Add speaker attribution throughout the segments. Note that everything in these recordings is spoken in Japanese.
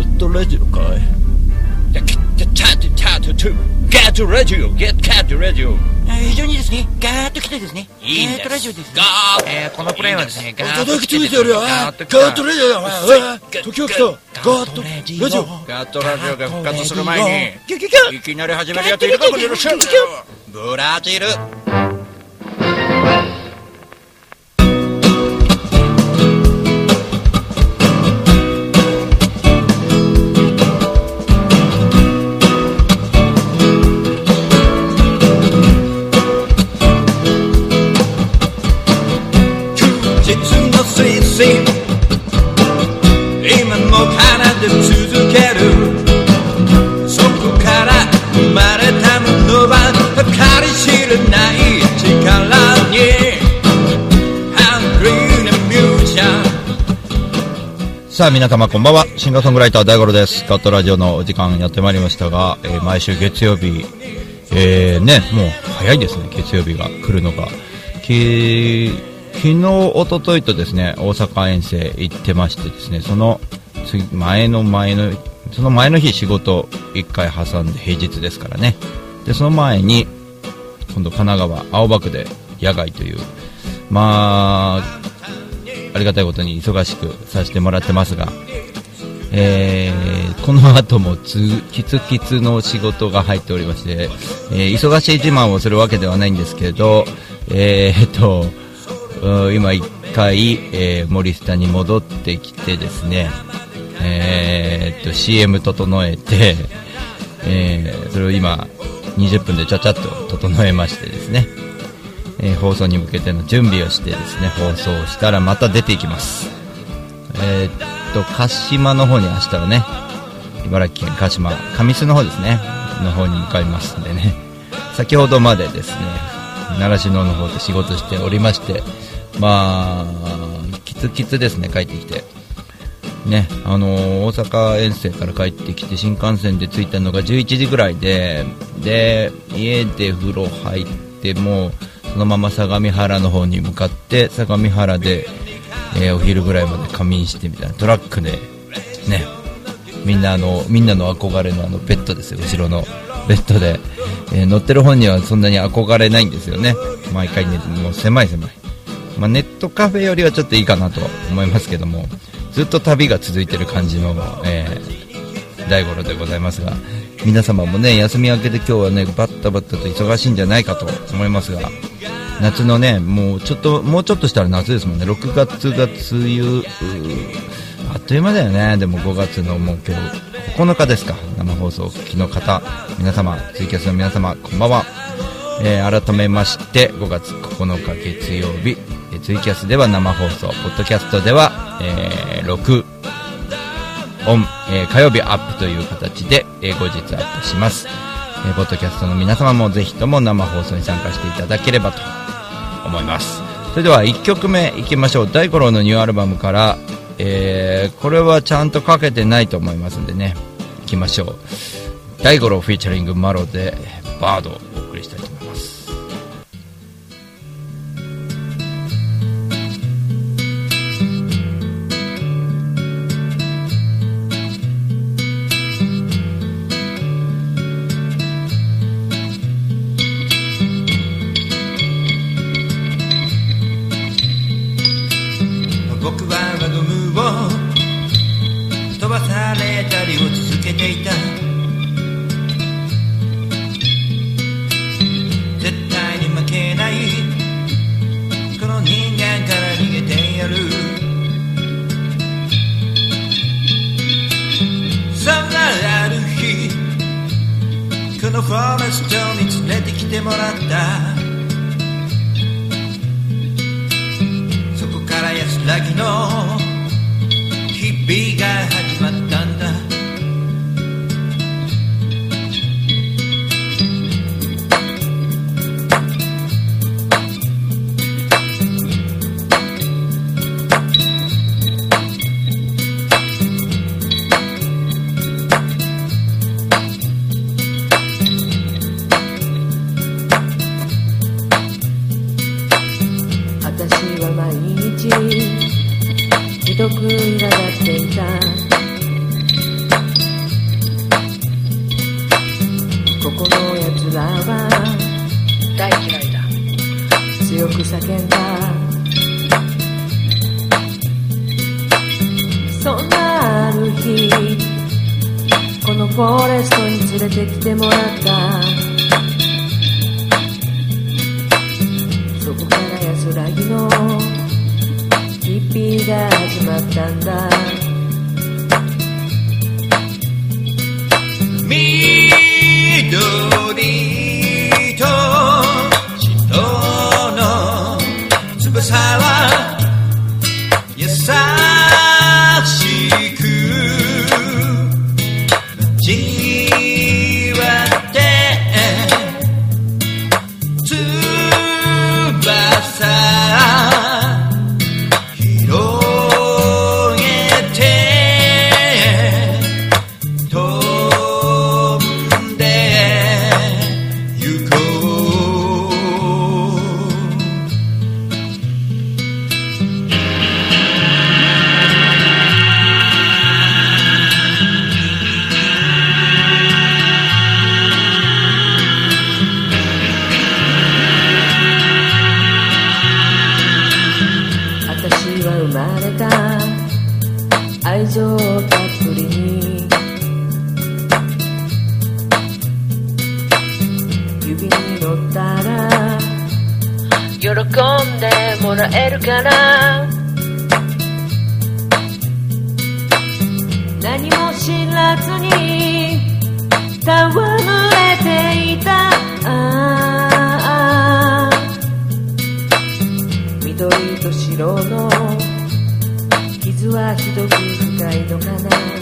Speaker 1: ットラジオかいチャートラジオゲットゲットラジオ
Speaker 2: 非常にですね、ガーッと来てですね、
Speaker 1: いいんです。
Speaker 2: ガーッとラジオですね。
Speaker 1: ガー
Speaker 2: えーこのプレイはですね、ガーッと
Speaker 1: 届
Speaker 2: 来てです
Speaker 1: よ。
Speaker 2: ガーッと
Speaker 1: ラジオだ時を来た。ガーットラジオ。ガーットラジオ。が復活する前にいきなり始めるやついるかこのよろしくブラジル
Speaker 3: さあ皆様こんばんは。シンガーソングライター大五郎です。ガットラジオのお時間やってまいりましたが、えー毎週月曜日えー、ねもう早いですね。月曜日が来るのが。き昨日一昨日とですね大阪遠征行ってましてですねその次前の前のその前の日仕事1回挟んで平日ですからね。でその前に今度神奈川青葉区で野外というまあありがたいことに忙しくさせてもらってますが、えーこの後もつキツキツの仕事が入っておりまして、えー忙しい自慢をするわけではないんですけど、えーっと、今一回、えー森下に戻ってきてですね、えーっと CM 整えて、えーそれを今20分でちゃちゃっと整えましてですね、えー放送に向けての準備をしてですね放送したらまた出ていきます。えーっと鹿島の方に明日はね茨城県鹿島上須の方ですねの方に向かいますんでね。先ほどまでですね習志野の方で仕事しておりましてまあキツキツですね帰ってきて。ねあのー大阪遠征から帰ってきて新幹線で着いたのが11時ぐらいでで家で風呂入ってもうそのまま相模原の方に向かって相模原で、えーお昼ぐらいまで仮眠してみたいなトラックでねみんなあのみんなの憧れのあのベッドですよ後ろのベッドで、えー乗ってる本にはそんなに憧れないんですよね。毎回ねもう狭い狭い。まあ、ネットカフェよりはちょっといいかなと思いますけどもずっと旅が続いてる感じの、えー、大五郎でございますが皆様もね休み明けで今日はねバッタバッタと忙しいんじゃないかと思いますが夏のねもうちょっともうちょっとしたら夏ですもんね。6月が梅雨あっという間だよね。でも5月のもう今日9日ですか。生放送お聞きの方皆様ツイキャスの皆様こんばんは。えー改めまして5月9日月曜日、ツイキャスでは生放送ポッドキャストでは、えー6録音、えー火曜日アップという形で、えー後日アップします、えーポッドキャストの皆様もぜひとも生放送に参加していただければと思います。それでは1曲目いきましょう。大五郎のニューアルバムから、えーこれはちゃんとかけてないと思いますんでねいきましょう。大五郎フィーチャリングマロでバードをお送りしたいと思います。
Speaker 2: をとくんがっ
Speaker 4: ていた。
Speaker 3: ここのやつらは
Speaker 4: 大嫌いだ。
Speaker 3: 強く叫んだ。そんなある日このフォレストに連れてきてもらった。色の傷はひどく深いのかな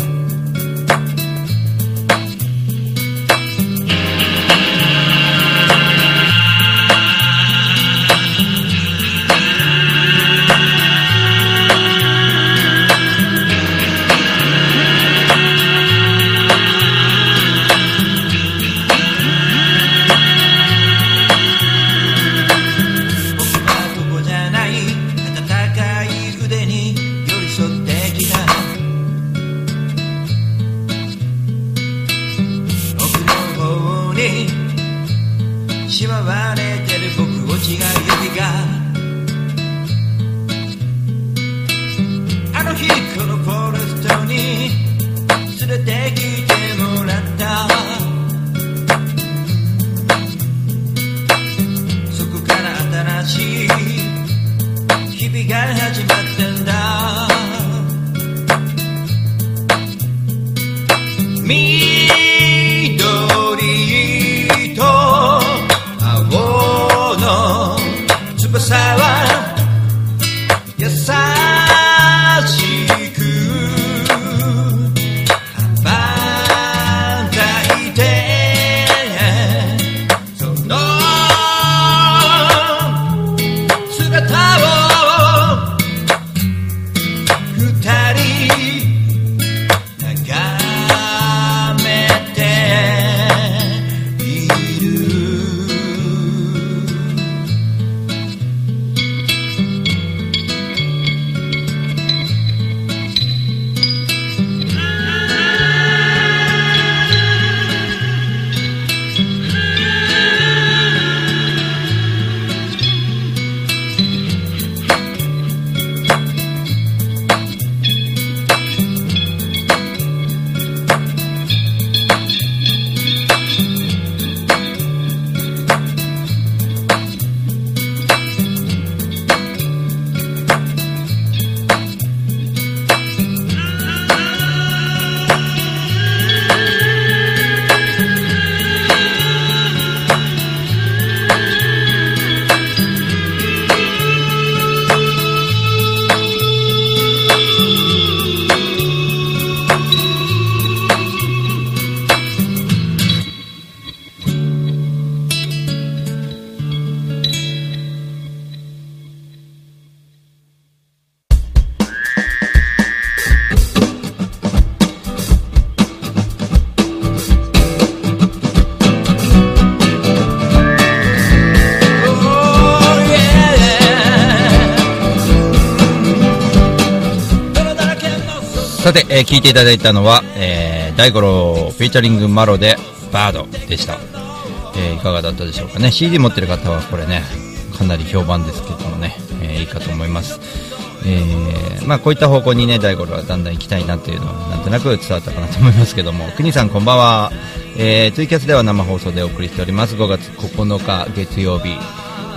Speaker 5: さて、えー、聞いていただいたのは、えー、大五郎フィーチャリングマロでバードでした、
Speaker 3: えー、いかがだったでしょうかね。CD 持ってる方はこれねかなり評判ですけどもね、えー、いいかと思います、えー、まあ、こういった方向にね大五郎はだんだん行きたいなというのはなんとなく伝わったかなと思いますけども。国さんこんばんは、えー、ツイキャスでは生放送でお送りしております。5月9日月曜日、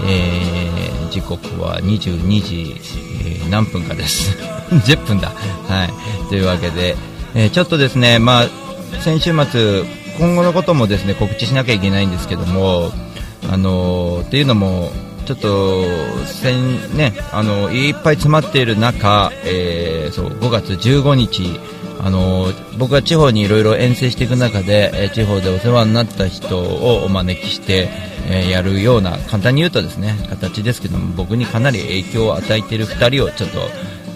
Speaker 3: えー時刻は22時、えー何分かです。10分だ。はい。というわけで、えーちょっとですねまあ先週末今後のこともですね告知しなきゃいけないんですけどもあのーっていうのもちょっと先ねあのいっぱい詰まっている中、えーそう5月15日あの僕が地方にいろいろ遠征していく中で、え地方でお世話になった人をお招きして、えやるような簡単に言うとですね形ですけども僕にかなり影響を与えている2人をちょっと、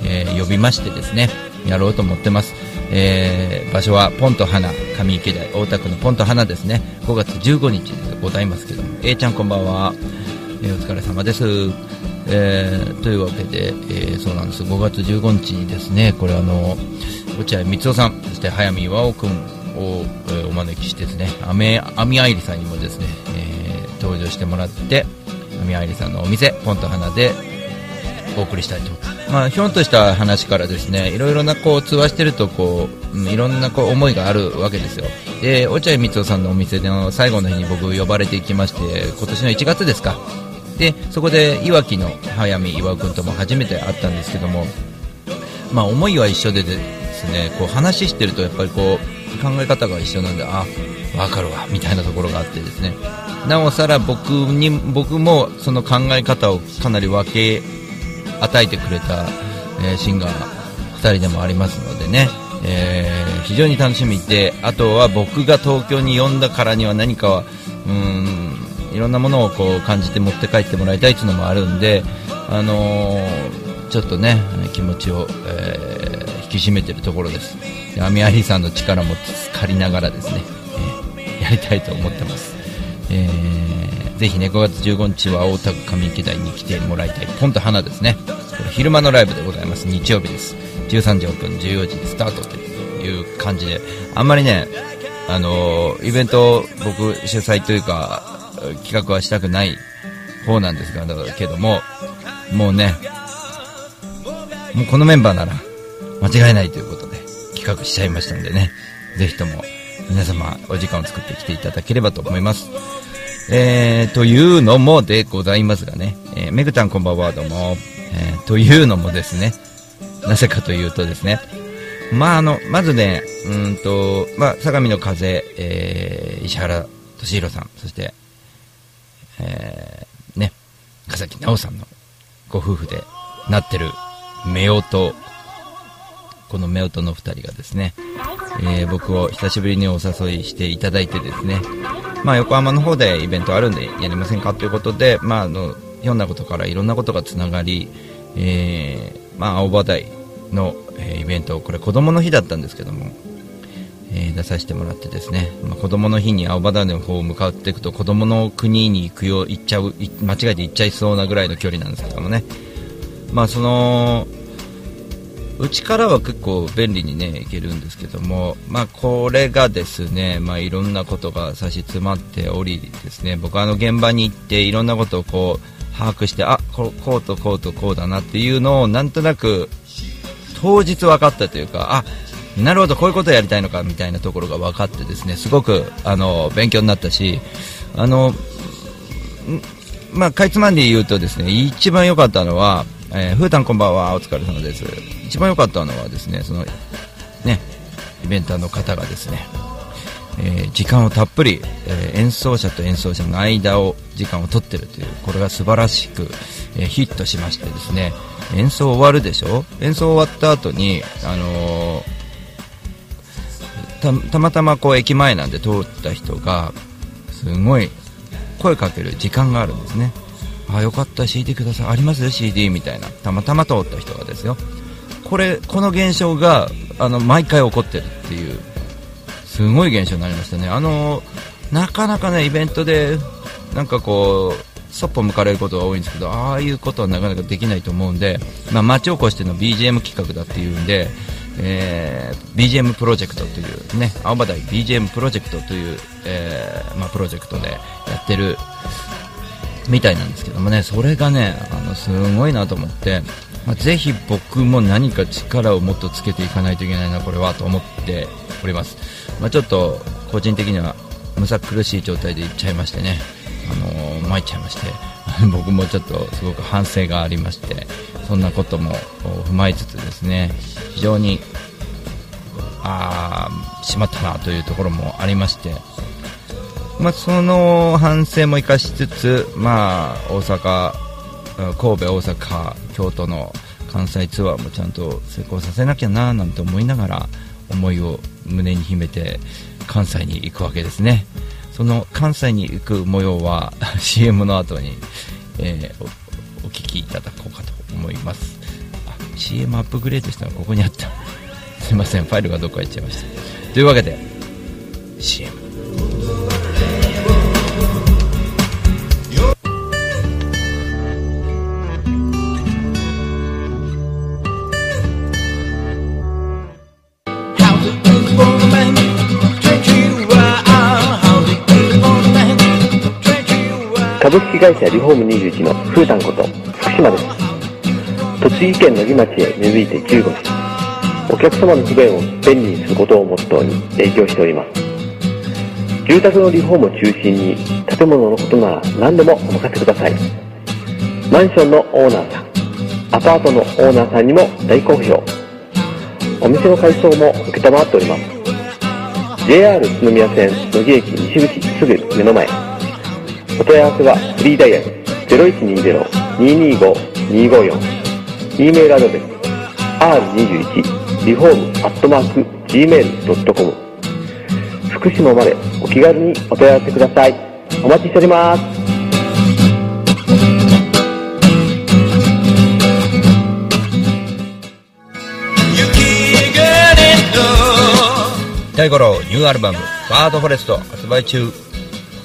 Speaker 3: え呼びましてですねやろうと思ってます、えー場所はポンと花上池台大田区のポンと花ですね。5月15日でございますけども。A ちゃんこんばんは、えーお疲れ様です。えーというわけで、えーそうなんです。5月15日にですねこれあの落合光雄さんそして早見巌君を、えお招きしてですねアメアミ愛理さんにもですね、え登場してもらってアミ愛理さんのお店ポンと花でお送りしたいと。まあひょんとした話からですねいろいろなこう通話してるとこう、うんいろんなこう思いがあるわけですよ。で落合光雄さんのお店の最後の日に僕呼ばれていきまして今年の1月ですか。でそこでいわきの早見岩尾君とも初めて会ったんですけどもまあ思いは一緒でですねこう話してるとやっぱりこう考え方が一緒なんであ分かるわみたいなところがあってですね。なおさら僕に僕もその考え方をかなり分け与えてくれた、えーシンガー2人でもありますのでね、えー非常に楽しみであとは僕が東京に呼んだからには何かはうんいろんなものをこう感じて持って帰ってもらいたいというのもあるんで、あのーちょっとね気持ちを、えー引き締めてるところです。でアミアリさんの力も借りながらですね、えーやりたいと思ってます、えーぜひね5月15日は大田区上池台に来てもらいたいポンと花ですね。これ昼間のライブでございます。日曜日です。13時オープン14時スタートという感じで。あんまりねあのーイベント僕主催というか企画はしたくない方なんですがだけどももうねもうこのメンバーなら間違いないということで企画しちゃいましたんでね。ぜひとも皆様お時間を作ってきていただければと思います。えー、というのもでございますがね、えー、めぐちゃんこんばんはどうも、えーというのもですね。なぜかというとですね。まああのまずねうんと、まあ、相模の風、えー石原敏弘さんそして、えーね笠木直さんのご夫婦でなってる夫婦この夫婦の2人がですね、えー僕を久しぶりにお誘いしていただいてですね、まあ、横浜の方でイベントあるんでやりませんかということで、まあ、あのひょんなことからいろんなことがつながり、えーまあ、青葉台の、えイベントこれ子供の日だったんですけども、え出させてもらってですね、まあ、子供の日に青葉台の方を向かっていくと子供の国に行くよ行っちゃう間違えて行っちゃいそうなぐらいの距離なんですけどもね。まあそのうちからは結構便利にね行けるんですけども、まあ、これがですね、まあ、いろんなことが差し詰まっておりですね。僕はあの現場に行っていろんなことをこう把握してあここうとこうとこうだなっていうのをなんとなく当日分かったというかあなるほどこういうことをやりたいのかみたいなところが分かってですねすごくあの勉強になったしあのまあ、かいつまんで言うとですね一番良かったのは、えー、ふーたんこんばんは。お疲れ様です。一番良かったのはですねそのねイベンターの方がですね、えー時間をたっぷり、えー演奏者と演奏者の間を時間を取ってるというこれが素晴らしく、えーヒットしましてですね演奏終わるでしょ？演奏終わった後にあのーたたまたまこう駅前なんで通った人がすごい声かける時間があるんですね。あよかった CD ください。あります？よ CD みたいな。たまたま通った人がですよ。これこの現象があの毎回起こってるっていうすごい現象になりましたね。あのなかなかねイベントでなんかこうそっぽ向かれることが多いんですけどああいうことはなかなかできないと思うんで、まあ、町おこしての BGM 企画だっていうんでえー BGM プロジェクトというね青葉台 BGM プロジェクトという、えーまあ、プロジェクトでやってるみたいなんですけどもねそれがねあのすごいなと思って、まあ、ぜひ僕も何か力をもっとつけていかないといけないなこれはと思っております、まあ、ちょっと個人的にはむさ苦しい状態でいっちゃいましてねあのー参っちゃいまして 僕もちょっとすごく反省がありましてそんなことも踏まえつつですね非常にあーしまったなというところもありましてまあ、その反省も生かしつつ、まあ、大阪、神戸、大阪、京都の関西ツアーもちゃんと成功させなきゃななんて思いながら思いを胸に秘めて関西に行くわけですね。その関西に行く模様は CM の後に、えーおお聞きいただこうかと思います。あ CM アップグレードしたのはここにあった。すいませんファイルがどっか行っちゃいました。というわけで CM
Speaker 6: 株式会社リフォーム21のふーたんこと福島です。栃木県野木町へ根付いて15年お客様の不便を便利にすることをモットーに営業しております。住宅のリフォームを中心に建物のことなら何でもお任せください。マンションのオーナーさんアパートのオーナーさんにも大好評。お店の改装も承っております。JR 宇都宮線野木駅西口すぐ目の前。お問い合わせはフリーダイヤル0120-225-254 e メールアドレス r21 リフォームアットマーク gmail.com 福島までお気軽にお問い合わせください。お待ちしております。
Speaker 3: 大五郎ニューアルバム「バードフォレスト」発売中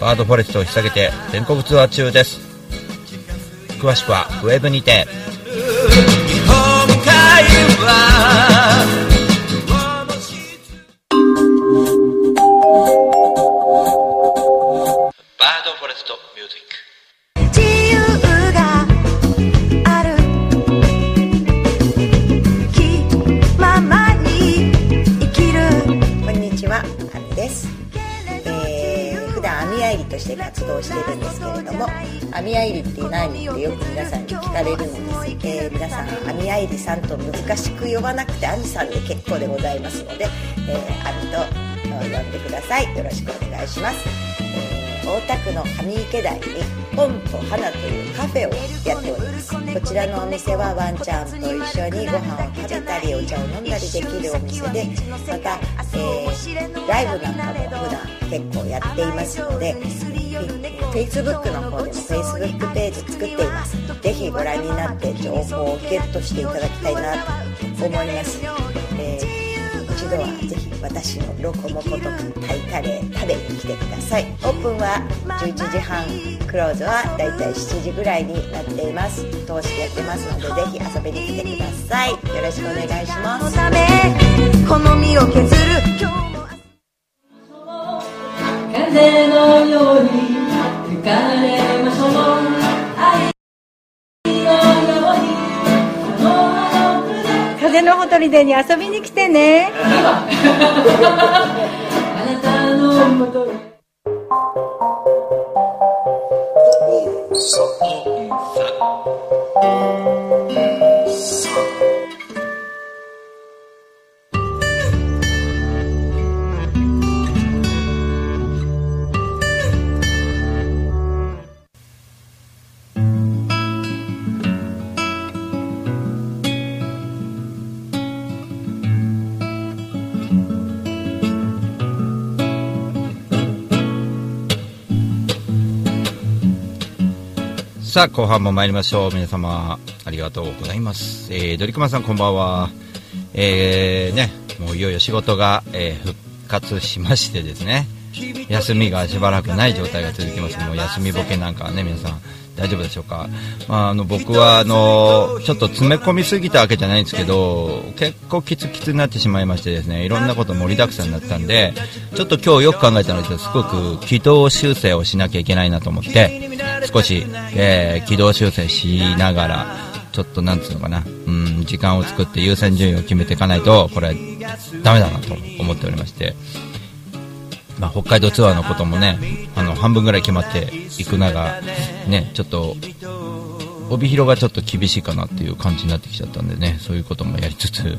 Speaker 3: バードフォレストを引き下げて全国ツアー中です。詳しくはウェブにて
Speaker 7: して活動しているんですけれども、アミアイリって何ってよく皆さんに聞かれるのです。えー皆さん、アミアイリさんと難しく呼ばなくて、アミさんで結構でございますので、えー、アミと呼んでください。よろしくお願いします。えー大田区の上池台にポンと花というカフェをやっております。こちらのお店はワンちゃんと一緒にご飯を食べたりお茶を飲んだりできるお店でまた、えーライブなんかも普段結構やっていますので Facebook の方でも Facebook ページ作っています。ぜひご覧になって情報をゲットしていただきたいなと思います、一度はぜひ私のロコモコとタイカレー食べに来てください。オープンは11時半クローズはだいたい7時ぐらいになっています。通してやってますのでぜひ遊びに来てください。よろしくお願いします。
Speaker 8: のため好みを削る今日も
Speaker 9: 風のように吹かれましょう。の
Speaker 10: ほとりでに遊びに来てね。
Speaker 9: あなたのもと
Speaker 3: さあ後半も参りましょう。皆様ありがとうございます、えー、ドリクマさんこんばんは。えー、ねもういよいよ仕事が、えー復活しましてですね。休みがしばらくない状態が続きますもう休みボケなんかはね皆さん大丈夫でしょうか、まあ、あの僕はあのちょっと詰め込みすぎたわけじゃないんですけど結構キツキツになってしまいましてですねいろんなこと盛りだくさんになったんでちょっと今日よく考えたのですすごく軌道修正をしなきゃいけないなと思って少し、えー、軌道修正しながらちょっとなんつうのかな、うん、時間を作って優先順位を決めていかないとこれダメだなと思っておりまして。まあ、北海道ツアーのこともねあの半分ぐらい決まっていくなが、ね、ちょっと帯広がちょっと厳しいかなっていう感じになってきちゃったんでねそういうこともやりつつ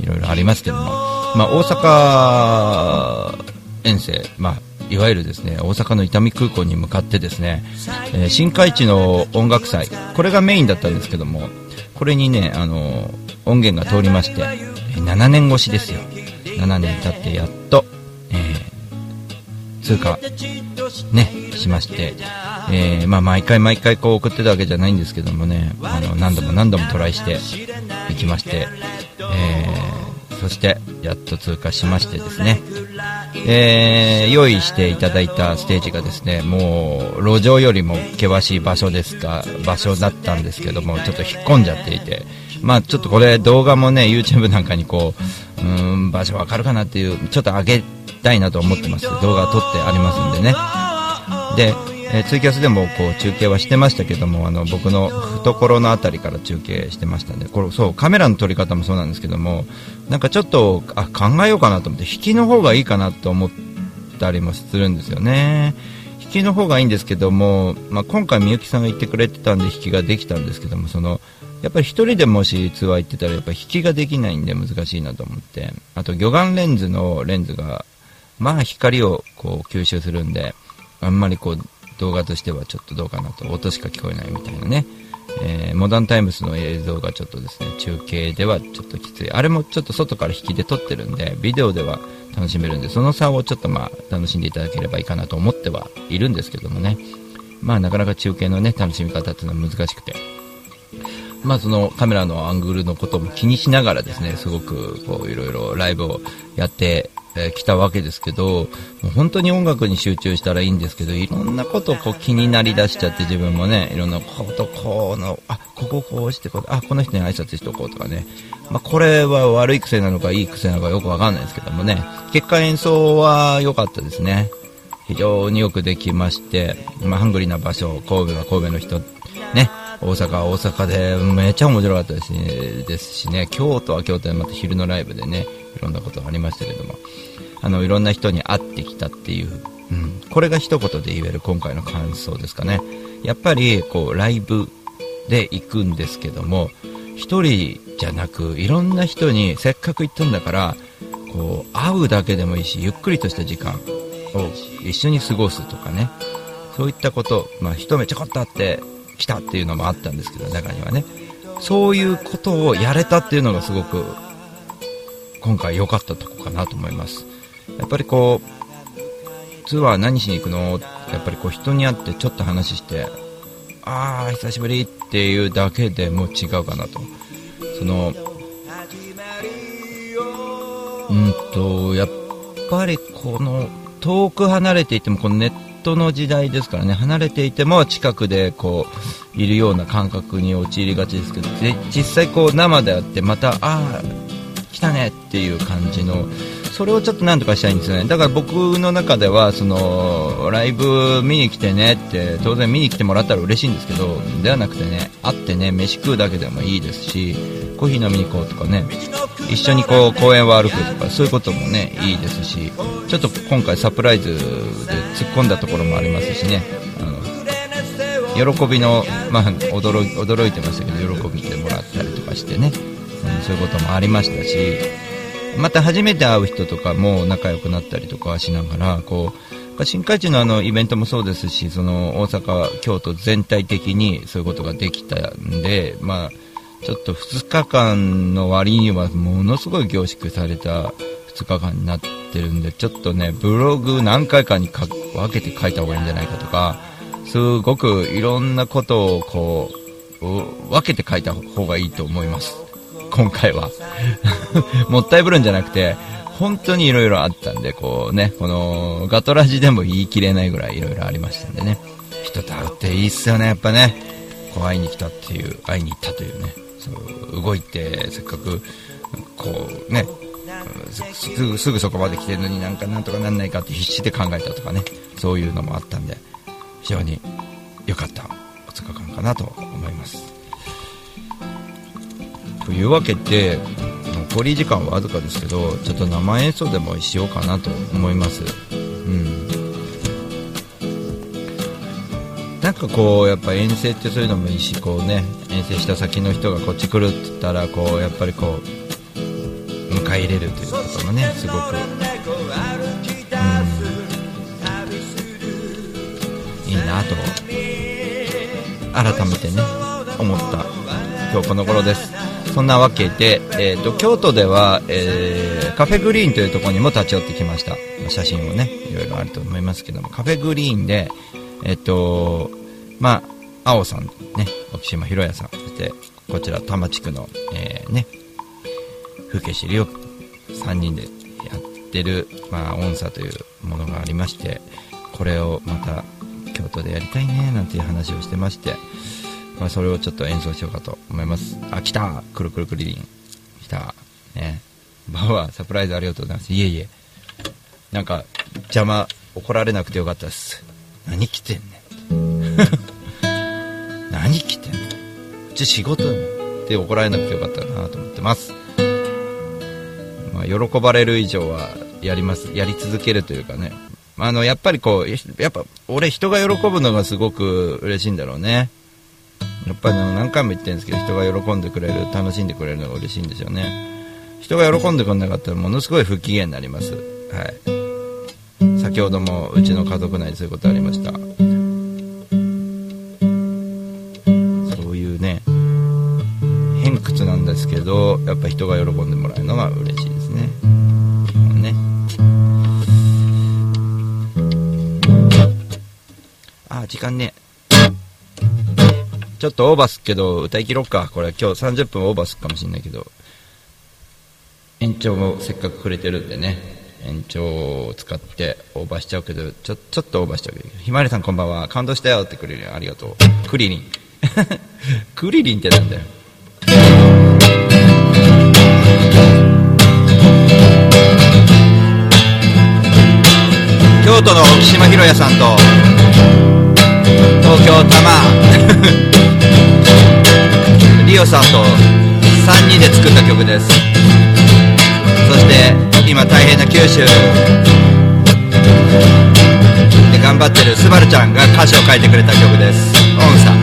Speaker 3: いろいろありますけども、まあ、大阪遠征、まあ、いわゆるですね大阪の伊丹空港に向かってですね、えー、新海地の音楽祭これがメインだったんですけどもこれにねあの音源が通りまして7年越しですよ。7年経ってやっと、通過、ね、しまして、えー、まあ、毎回毎回こう送ってたわけじゃないんですけどもね、あの、何度も何度もトライしていきまして、えー、そして、やっと通過しましてですね、えー、用意していただいたステージがですね、もう、路上よりも険しい場所ですか、場所だったんですけども、ちょっと引っ込んじゃっていて、まあ、ちょっとこれ動画もね、YouTube なんかにこう、うん、場所わかるかなっていう、ちょっと上げたいなと思ってます。動画撮ってありますんでね。で、えー、ツイキャスでもこう中継はしてましたけどもあの僕の懐の辺りから中継してましたんでこれそうカメラの撮り方もそうなんですけどもなんかちょっとあ考えようかなと思って引きの方がいいかなと思ったりもするんですよね。引きの方がいいんですけども、まあ、今回みゆきさんが言ってくれてたんで引きができたんですけどもそのやっぱり1人でもしツアー行ってたらやっぱ引きができないんで難しいなと思ってあと魚眼レンズのレンズがまあ光をこう吸収するんで、あんまりこう動画としてはちょっとどうかなと、音しか聞こえないみたいなね。えー、モダンタイムスの映像がちょっとですね、中継ではちょっときつい。あれもちょっと外から引きで撮ってるんで、ビデオでは楽しめるんで、その差をちょっとまあ楽しんでいただければいいかなと思ってはいるんですけどもね。まあなかなか中継のね、楽しみ方っていうのは難しくて。まあそのカメラのアングルのことも気にしながらですね、すごくこういろいろライブをやってえ、来たわけですけど、もう本当に音楽に集中したらいいんですけど、いろんなことをこう気になりだしちゃって自分もね、いろんなことこうの、あ、こここうしてこう、あ、この人に挨拶しとこうとかね。まあ、これは悪い癖なのかいい癖なのかよくわかんないですけどもね、結果演奏は良かったですね。非常によくできまして、まあ、ハングリーな場所、神戸は神戸の人、ね、大阪は大阪でめちゃ面白かったですね、ですしね、京都は京都でまた昼のライブでね、いろんなことがありましたけども、あのいろんな人に会ってきたっていう、うん、これが一言で言える今回の感想ですかね。やっぱりこうライブで行くんですけども1人じゃなくいろんな人にせっかく行ったんだからこう会うだけでもいいしゆっくりとした時間を一緒に過ごすとかね。そういったこと、まあ、一目ちょこっと会ってきたっていうのもあったんですけど中にはね。そういうことをやれたっていうのがすごく今回良かったとこかなと思います。やっぱりこう、ツアー何しに行くの？やっぱりこう人に会ってちょっと話して、ああ、久しぶりっていうだけでも違うかなと。その、うんと、やっぱりこの、遠く離れていても、このネットの時代ですからね、離れていても近くでこう、いるような感覚に陥りがちですけど、で実際こう生であって、また、ああ、来たねっていう感じの、それをちょっとなんとかしたいんですよね。だから僕の中ではそのライブ見に来てねって当然見に来てもらったら嬉しいんですけどではなくてね会ってね飯食うだけでもいいですしコーヒー飲みに行こうとかね一緒にこう公園を歩くとかそういうこともねいいですしちょっと今回サプライズで突っ込んだところもありますしね。あの喜びの、まあ、驚驚いてましたけど喜びてもらったりとかしてね、うん、そういうこともありましたしまた初めて会う人とかも仲良くなったりとかしながら、こう、新海地のあのイベントもそうですし、その大阪、京都全体的にそういうことができたんで、まあ、ちょっと2日間の割にはものすごい凝縮された2日間になってるんで、ちょっとね、ブログ何回かに分けて書いた方がいいんじゃないかとか、すごくいろんなことをこう、分けて書いた方がいいと思います。今回は もったいぶるんじゃなくて本当にいろいろあったんで、こうね、このガトラジでも言い切れないぐらいいろいろありましたんでね。人と会うっていいっすよね、やっぱね。こう会いに来たっていう、会いに行ったというね。そう動いて、せっかく、こうね、すぐすぐそこまで来てるのになんかなんとかなんないかって必死で考えたとかね、そういうのもあったんで、非常に良かったおつか間かなと思います。というわけで、残り時間はわずかですけど、ちょっと生演奏でもしようかなと思います。うん。なんかこう、やっぱ遠征ってそういうのもいいし、こうね、遠征した先の人がこっち来るって言ったら、こう、やっぱりこう、迎え入れるということもね、すごく、うん、いいなと、改めてね、思った今日この頃です。そんなわけで、えー、と京都では、えーカフェグリーンというところにも立ち寄ってきました。写真をねいろいろあると思いますけどもカフェグリーンでえっ、とまあ青さんね沖島博也さんそしてこちら多摩地区の、えーね風景知りを3人でやってる、まあ、音差というものがありましてこれをまた京都でやりたいねなんていう話をしてましてまあ、それをちょっと演奏しようかと思います。あ、来たくるくるくりりん。来たね。バウアー、サプライズありがとうございます。いえいえ。なんか、邪魔、怒られなくてよかったです。何来てんねん。何来てんねん。うち仕事で怒られなくてよかったなと思ってます。まあ、喜ばれる以上はやります。やり続けるというかね。あの、やっぱりこう、やっぱ、俺人が喜ぶのがすごく嬉しいんだろうね。やっぱり何回も言ってるんですけど人が喜んでくれる楽しんでくれるのが嬉しいんですよね。人が喜んでくれなかったらものすごい不機嫌になります。はい。先ほどもうちの家族内でそういうことありました。そういうね偏屈なんですけどやっぱ人が喜んでもらえるのが嬉しいですね。ね。あ時間ね。ちょっとオーバーすっけど、歌い切ろっか。これ今日30分オーバーすっかもしんないけど。延長もせっかくくれてるんでね。延長を使ってオーバーしちゃうけど、ちょ、ちょっとオーバーしちゃうけど。ひまわりさんこんばんは。感動したよってくれるよありがとう。クリリン。クリリンってなんだよ。京都の沖島博也さんと、東京多摩リオさんと3人で作った曲です。そして今大変な九州。で頑張ってるスバルちゃんが歌詞を書いてくれた曲です。オンさん。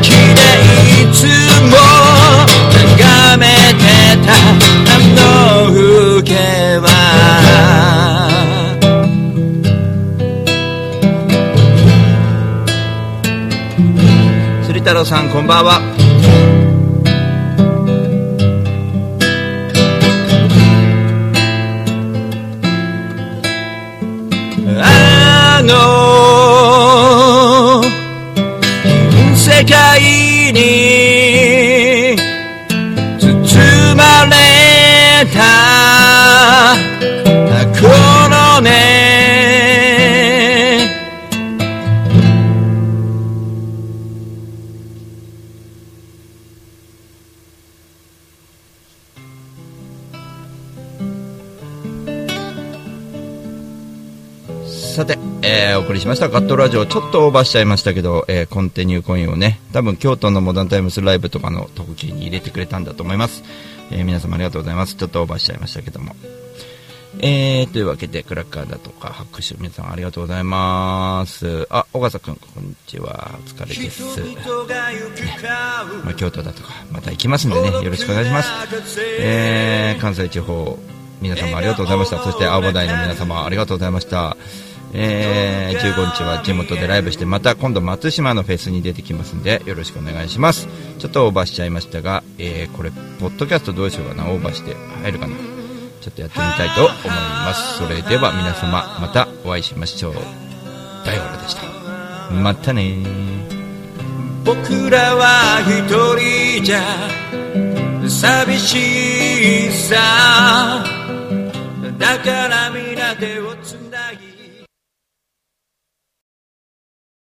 Speaker 3: でいつも眺めてたあの風景は。鶴太郎さんこんばんは。に包まれたました。ガットラジオちょっとオーバーしちゃいましたけど、えー、コンティニューコインをね多分京都のモダンタイムスライブとかの特急に入れてくれたんだと思います、えー、皆様ありがとうございます。ちょっとオーバーしちゃいましたけども。えー、というわけでクラッカーだとか拍手皆さんありがとうございます。あ小笠君こんにちは。お疲れです、まあ、京都だとかまた行きますんでね。よろしくお願いします、えー、関西地方皆様ありがとうございました。そして青葉台の皆様ありがとうございましたえー、15日は地元でライブしてまた今度松島のフェスに出てきますんでよろしくお願いします。ちょっとオーバーしちゃいましたが、えー、これポッドキャストどうしようかな？オーバーして入るかな？ちょっとやってみたいと思います。それでは皆様またお会いしましょう。大五郎でした。またね
Speaker 1: 僕らは一人じゃ寂しいさ。だから皆手をつ